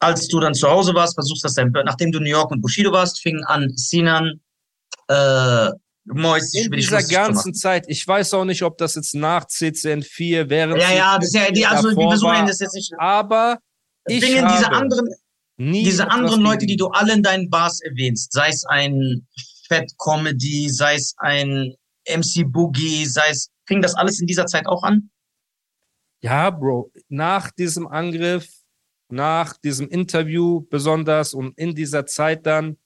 als du dann zu Hause warst, versuchst das dann, nachdem du New York und Bushido warst, fing an Sinan, äh, Mois, in dieser ganzen Zeit, ich weiß auch nicht, ob das jetzt nach CCN4 während. Ja, ja, das ist ja, die, also, wir versuchen das jetzt nicht. Aber ich Dingen, diese anderen, diese anderen Leute, die du alle in deinen Bars erwähnst, sei es ein Fat Comedy, sei es ein MC Boogie, sei es, fing das alles in dieser Zeit auch an? Ja, Bro, nach diesem Angriff nach diesem Interview besonders und in dieser Zeit dann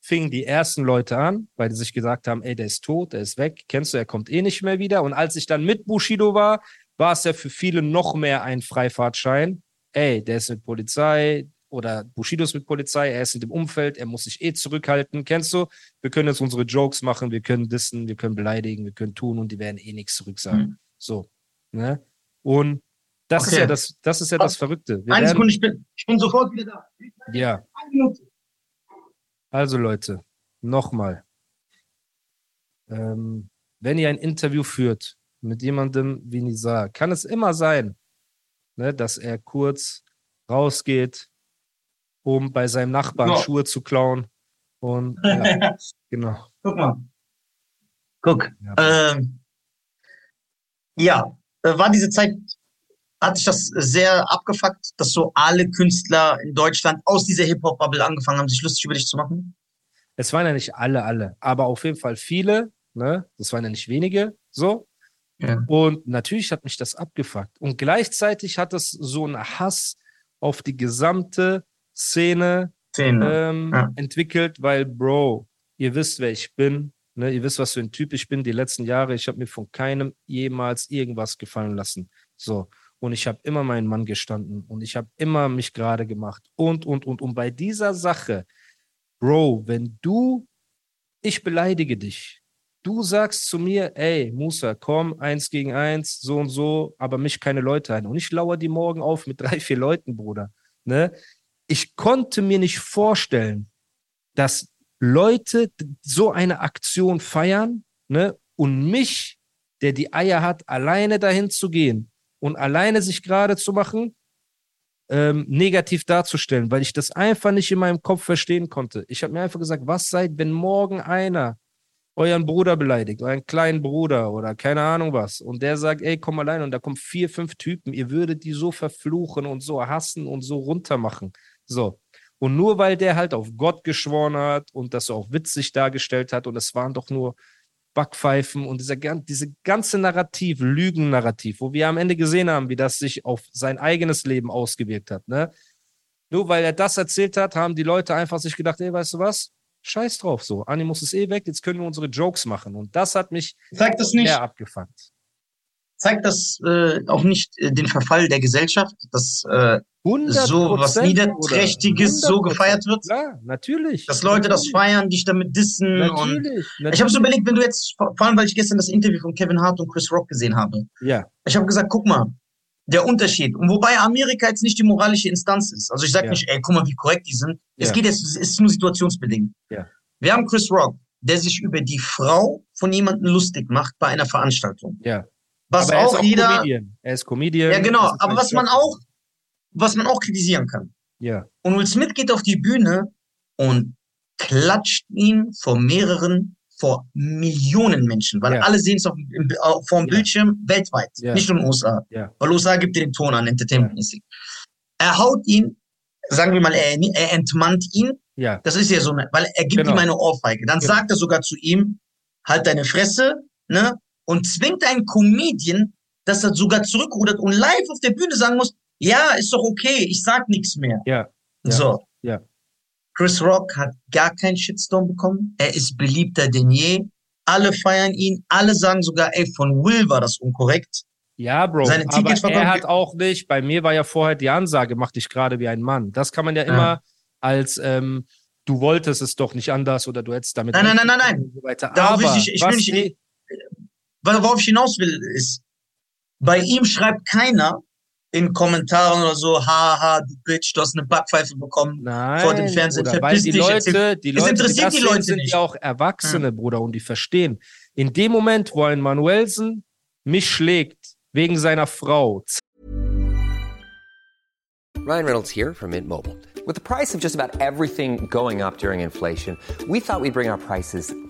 fingen die ersten Leute an, weil die sich gesagt haben, ey, der ist tot, der ist weg, kennst du, er kommt eh nicht mehr wieder. Und als ich dann mit Bushido war, war es ja für viele noch mehr ein Freifahrtschein. Ey, der ist mit Polizei oder Bushido ist mit Polizei, er ist in dem Umfeld, er muss sich eh zurückhalten. Kennst du? Wir können jetzt unsere Jokes machen, wir können dissen, wir können beleidigen, wir können tun und die werden eh nichts zurücksagen. Mhm. So. Ne? Und das okay. ist ja das, das ist ja das Verrückte. Wir Eine Sekunde, ich bin, ich bin sofort wieder da. Ja. Also Leute, nochmal. Ähm, wenn ihr ein Interview führt mit jemandem wie Nizar, kann es immer sein, ne, dass er kurz rausgeht, um bei seinem Nachbarn no. Schuhe zu klauen. Und ja, genau. Guck mal. Guck. Ja, ähm, ja äh, war diese Zeit hat sich das sehr abgefuckt, dass so alle Künstler in Deutschland aus dieser Hip-Hop-Bubble angefangen haben, sich lustig über dich zu machen? Es waren ja nicht alle, alle, aber auf jeden Fall viele, ne? Das waren ja nicht wenige, so. Ja. Und natürlich hat mich das abgefuckt. Und gleichzeitig hat es so einen Hass auf die gesamte Szene, Szene. Ähm, ja. entwickelt, weil, Bro, ihr wisst, wer ich bin. Ne? Ihr wisst, was für ein Typ ich bin. Die letzten Jahre, ich habe mir von keinem jemals irgendwas gefallen lassen. So und ich habe immer meinen Mann gestanden und ich habe immer mich gerade gemacht und, und, und. Und bei dieser Sache, Bro, wenn du, ich beleidige dich, du sagst zu mir, ey, Musa, komm, eins gegen eins, so und so, aber mich keine Leute ein. Und ich lauere die morgen auf mit drei, vier Leuten, Bruder. Ne? Ich konnte mir nicht vorstellen, dass Leute so eine Aktion feiern ne? und mich, der die Eier hat, alleine dahin zu gehen und alleine sich gerade zu machen, ähm, negativ darzustellen, weil ich das einfach nicht in meinem Kopf verstehen konnte. Ich habe mir einfach gesagt, was seid, wenn morgen einer euren Bruder beleidigt, euren kleinen Bruder oder keine Ahnung was, und der sagt, ey, komm allein, und da kommen vier, fünf Typen, ihr würdet die so verfluchen und so hassen und so runtermachen. So. Und nur weil der halt auf Gott geschworen hat und das auch witzig dargestellt hat, und es waren doch nur Backpfeifen und dieser, diese ganze Narrativ, Lügen-Narrativ, wo wir am Ende gesehen haben, wie das sich auf sein eigenes Leben ausgewirkt hat. Ne? Nur weil er das erzählt hat, haben die Leute einfach sich gedacht, ey, weißt du was? Scheiß drauf so. Animus ist eh weg, jetzt können wir unsere Jokes machen. Und das hat mich Zeigt das nicht, sehr abgefuckt zeigt das äh, auch nicht äh, den Verfall der Gesellschaft, dass äh, so was Niederträchtiges so gefeiert wird? Ja, natürlich. Dass Leute natürlich. das feiern, dich damit dissen. Natürlich, und natürlich. Ich habe so überlegt, wenn du jetzt, vor allem weil ich gestern das Interview von Kevin Hart und Chris Rock gesehen habe. Ja. Ich habe gesagt, guck mal, der Unterschied. Und wobei Amerika jetzt nicht die moralische Instanz ist. Also ich sage ja. nicht, ey, guck mal, wie korrekt die sind. Es geht jetzt, es ist nur situationsbedingt. Ja. Wir haben Chris Rock, der sich über die Frau von jemandem lustig macht bei einer Veranstaltung. Ja. Was auch, auch, jeder. Comedian. Er ist Comedian. Ja, genau. Aber was man auch, was man auch kritisieren kann. Ja. Und Will Smith geht auf die Bühne und klatscht ihn vor mehreren, vor Millionen Menschen, weil ja. alle sehen es auf, auf, vor dem ja. Bildschirm weltweit, nicht nur in den USA. Weil USA gibt dir den Ton an, entertainmentmäßig. Er haut ihn, sagen wir mal, er, er entmannt ihn. Ja. Das ist ja so, weil er gibt genau. ihm eine Ohrfeige. Dann genau. sagt er sogar zu ihm, halt deine Fresse, ne? und zwingt einen Comedian, dass er sogar zurückrudert und live auf der Bühne sagen muss, ja, ist doch okay, ich sag nichts mehr. Ja. ja so. Ja. Chris Rock hat gar keinen Shitstorm bekommen. Er ist beliebter denn je. alle feiern ihn, alle sagen sogar, ey, von Will war das unkorrekt. Ja, Bro, Seine aber er hat auch nicht, bei mir war ja vorher die Ansage, mach dich gerade wie ein Mann. Das kann man ja, ja. immer als, ähm, du wolltest es doch nicht anders oder du hättest damit. Nein, nein, nein, nein, nein. So weiter. Aber ich, ich will nicht, worauf ich hinaus will, ist, bei ihm schreibt keiner in Kommentaren oder so, haha, du Bitch, du hast eine Backpfeife bekommen Nein, vor dem Fernsehen. Bruder, weil die Leute, die Leute, interessiert die, die Leute sind ja auch Erwachsene, ja. Bruder, und die verstehen. In dem Moment, wo ein Manuelsen mich schlägt wegen seiner Frau. Ryan Reynolds here from Mint Mobile. With the price of just about everything going up during inflation, we thought we'd bring our prices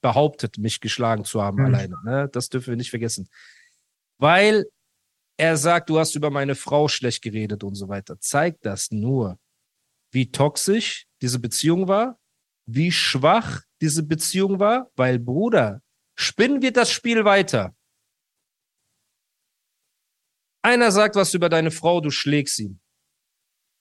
behauptet, mich geschlagen zu haben mhm. alleine. Ne? Das dürfen wir nicht vergessen. Weil er sagt, du hast über meine Frau schlecht geredet und so weiter. Zeigt das nur, wie toxisch diese Beziehung war, wie schwach diese Beziehung war, weil Bruder, spinnen wir das Spiel weiter. Einer sagt was über deine Frau, du schlägst ihn.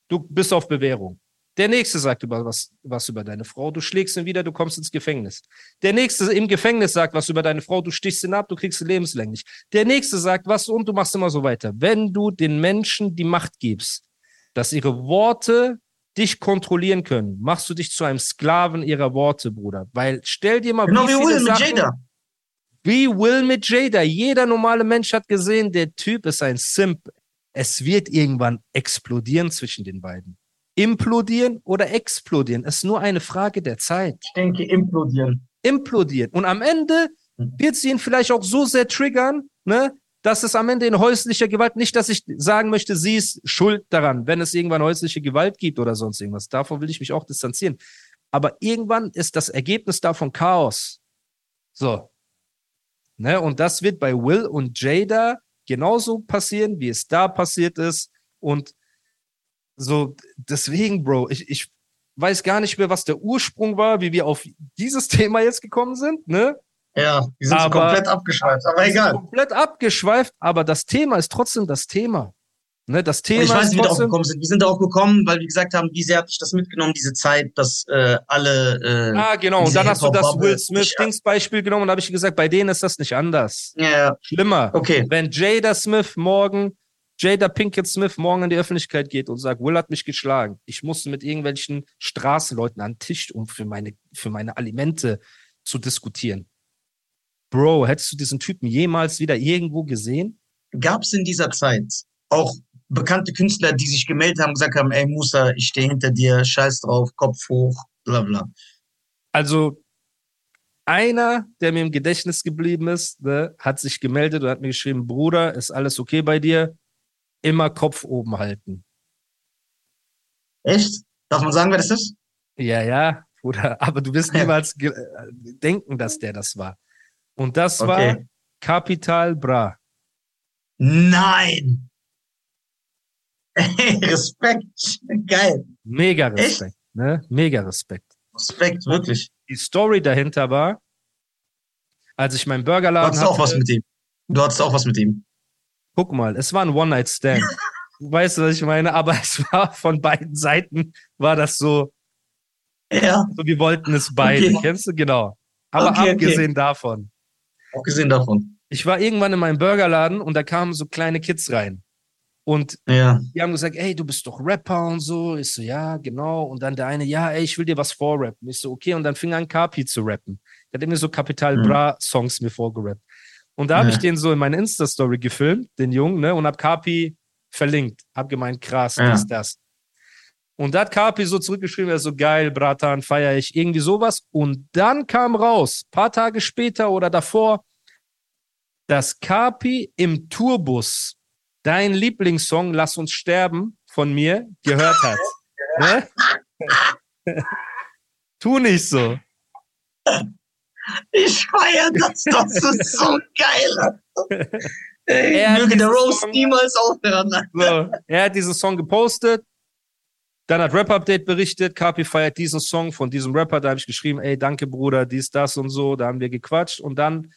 Du bist auf Bewährung. Der nächste sagt über was, was über deine Frau, du schlägst ihn wieder, du kommst ins Gefängnis. Der nächste im Gefängnis sagt was über deine Frau, du stichst ihn ab, du kriegst ihn lebenslänglich. Der nächste sagt was und du machst immer so weiter. Wenn du den Menschen die Macht gibst, dass ihre Worte dich kontrollieren können, machst du dich zu einem Sklaven ihrer Worte, Bruder. Weil stell dir mal genau wie, wie Will Sachen, mit Jada. Wie Will mit Jada. Jeder normale Mensch hat gesehen, der Typ ist ein Simp. Es wird irgendwann explodieren zwischen den beiden implodieren oder explodieren. Es ist nur eine Frage der Zeit. Ich denke, implodieren. Implodieren. Und am Ende hm. wird sie ihn vielleicht auch so sehr triggern, ne, dass es am Ende in häuslicher Gewalt, nicht, dass ich sagen möchte, sie ist schuld daran, wenn es irgendwann häusliche Gewalt gibt oder sonst irgendwas. Davon will ich mich auch distanzieren. Aber irgendwann ist das Ergebnis davon Chaos. So. Ne, und das wird bei Will und Jada genauso passieren, wie es da passiert ist. Und so, deswegen, Bro, ich, ich weiß gar nicht mehr, was der Ursprung war, wie wir auf dieses Thema jetzt gekommen sind, ne? Ja, die sind aber, so komplett abgeschweift, aber egal. Komplett abgeschweift, aber das Thema ist trotzdem das Thema. Ne, das Thema ich weiß, wie wir darauf gekommen sind. Wir sind darauf gekommen, weil wir gesagt haben, wie sehr hat dich das mitgenommen, diese Zeit, dass äh, alle. Äh, ah, genau. Und dann hast du das Will Smith-Dings Beispiel genommen und habe ich gesagt, bei denen ist das nicht anders. Ja. ja. Schlimmer. Okay. Wenn Jada Smith morgen Jada Pinkett Smith morgen in die Öffentlichkeit geht und sagt, Will hat mich geschlagen. Ich musste mit irgendwelchen Straßenleuten an den Tisch, um für meine, für meine Alimente zu diskutieren. Bro, hättest du diesen Typen jemals wieder irgendwo gesehen? Gab es in dieser Zeit auch bekannte Künstler, die sich gemeldet haben, gesagt haben, ey Musa, ich stehe hinter dir, scheiß drauf, Kopf hoch, bla bla. Also einer, der mir im Gedächtnis geblieben ist, ne, hat sich gemeldet und hat mir geschrieben, Bruder, ist alles okay bei dir? Immer Kopf oben halten. Echt? Darf man sagen, wer das ist? Ja, ja, Bruder. Aber du wirst niemals äh, denken, dass der das war. Und das okay. war Capital Bra. Nein! Hey, Respekt. Geil. Mega Respekt. Ne? Mega Respekt. Respekt, wirklich. Die Story dahinter war, als ich meinen Burgerladen hatte. Du hattest auch was mit ihm. Du hattest auch was mit ihm. Guck mal, es war ein One-Night-Stand. weißt du, was ich meine? Aber es war von beiden Seiten, war das so, ja. so wir wollten es beide. Okay. Kennst du? Genau. Aber okay, abgesehen okay. davon. Abgesehen davon. Ich war irgendwann in meinem Burgerladen und da kamen so kleine Kids rein. Und ja. die haben gesagt, ey, du bist doch Rapper und so. Ich so, ja, genau. Und dann der eine, ja, ey, ich will dir was vorrappen. Ich so, okay. Und dann fing an, Kapi zu rappen. Der hat mir so Kapital Bra Songs mir vorgerappt. Und da habe ich den so in meine Insta-Story gefilmt, den Jungen, ne? Und hab Kapi verlinkt. Hab gemeint, krass, ja. ist das. Und da hat Kapi so zurückgeschrieben, er so geil, Bratan, feier ich, irgendwie sowas. Und dann kam raus, paar Tage später oder davor, dass Kapi im Tourbus dein Lieblingssong Lass uns sterben von mir gehört hat. ne? tu nicht so. Ich feiere das, das ist so geil. Ey, möge der Rose Song, niemals aufhören. So, er hat diesen Song gepostet, dann hat Rap Update berichtet, Kapi feiert diesen Song von diesem Rapper, da habe ich geschrieben, ey, danke Bruder, dies, das und so, da haben wir gequatscht und dann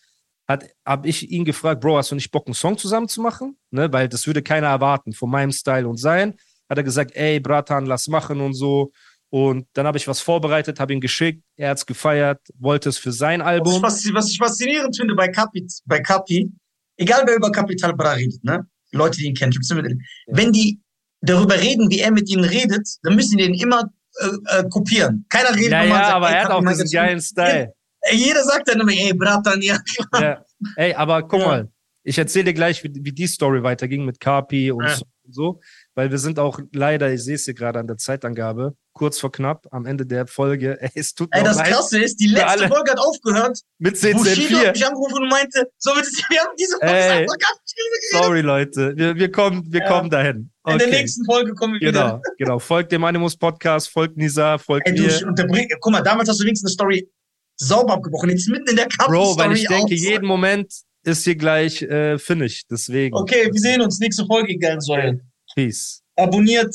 habe ich ihn gefragt, Bro, hast du nicht Bock, einen Song zusammen zu machen? Ne, weil das würde keiner erwarten von meinem Style und sein. Hat er gesagt, ey, Bratan, lass machen und so. Und dann habe ich was vorbereitet, habe ihn geschickt, er hat es gefeiert, wollte es für sein Album. Was ich, was ich faszinierend finde bei Kapi, bei Kapi, egal wer über Capital Bra redet, ne? Leute, die ihn kennen, ja. wenn die darüber reden, wie er mit ihnen redet, dann müssen die den immer äh, äh, kopieren. Keiner redet ja, ja, sagt, aber er hat auch diesen geilen Style. Jeder sagt dann immer, ey, Bratan, ja. ja. Ey, aber guck ja. mal, ich erzähle dir gleich, wie, wie, die Story weiterging mit Kapi und ja. so weil wir sind auch leider, ich sehe es hier gerade an der Zeitangabe, kurz vor knapp am Ende der Folge. Ey, es tut Ey, das leid. Krasse ist, die letzte Folge hat aufgehört. Mit CC4. Bushido hat mich angerufen und meinte, so, wir haben diese Folge Ey, Sorry, Leute. Wir, wir kommen, wir ja. kommen dahin. Okay. In der nächsten Folge kommen wir genau, wieder. Genau, genau. Folgt dem Animus Podcast, folgt Nisa, folgt Ey, mir. unterbring, guck mal, damals hast du wenigstens eine Story sauber abgebrochen. Jetzt mitten in der Kampf Bro, weil ich denke, jeden Moment ist hier gleich äh, Finish. Deswegen. Okay, wir sehen uns nächste Folge, geilen Säulen. Peace. Abonniert,